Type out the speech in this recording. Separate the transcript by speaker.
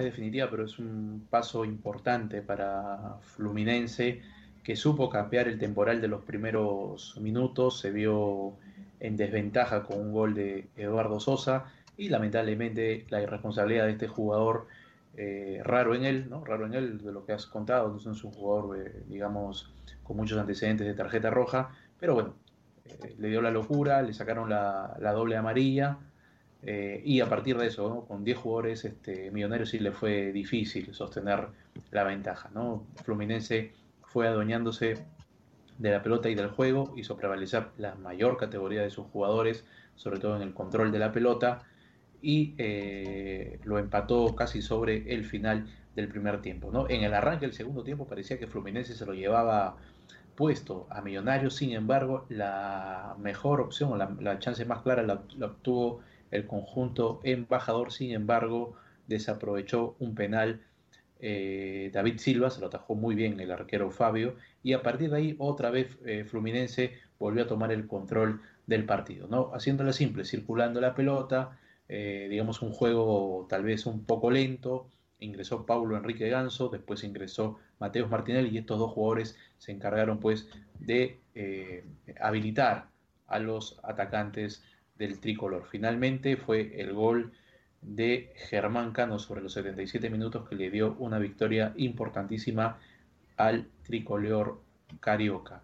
Speaker 1: es definitiva, pero es un paso importante para Fluminense que supo cambiar el temporal de los primeros minutos, se vio en desventaja con un gol de Eduardo Sosa y lamentablemente la irresponsabilidad de este jugador eh, raro en él, ¿no? Raro en él de lo que has contado, no es un jugador, eh, digamos, con muchos antecedentes de tarjeta roja, pero bueno, eh, le dio la locura, le sacaron la, doble amarilla y a partir de eso, con 10 jugadores este, millonarios sí le fue difícil sostener la ventaja, ¿no? Fluminense fue adueñándose de la pelota y del juego, hizo prevalecer la mayor categoría de sus jugadores, sobre todo en el control de la pelota, y eh, lo empató casi sobre el final del primer tiempo. ¿no? En el arranque del segundo tiempo parecía que Fluminense se lo llevaba puesto a Millonarios, sin embargo, la mejor opción, la, la chance más clara la, obtuvo el conjunto embajador, sin embargo, desaprovechó un penal. Eh, David Silva se lo atajó muy bien el arquero Fabio y a partir de ahí otra vez eh, Fluminense volvió a tomar el control del partido, ¿no? haciéndole simple, circulando la pelota, eh, digamos, un juego tal vez un poco lento. Ingresó Paulo Enrique Ganso, después ingresó Mateos Martinelli y estos dos jugadores se encargaron pues de habilitar a los atacantes del tricolor. Finalmente fue el gol de Germán Cano sobre los 77 minutos que le dio una victoria importantísima al tricolor carioca.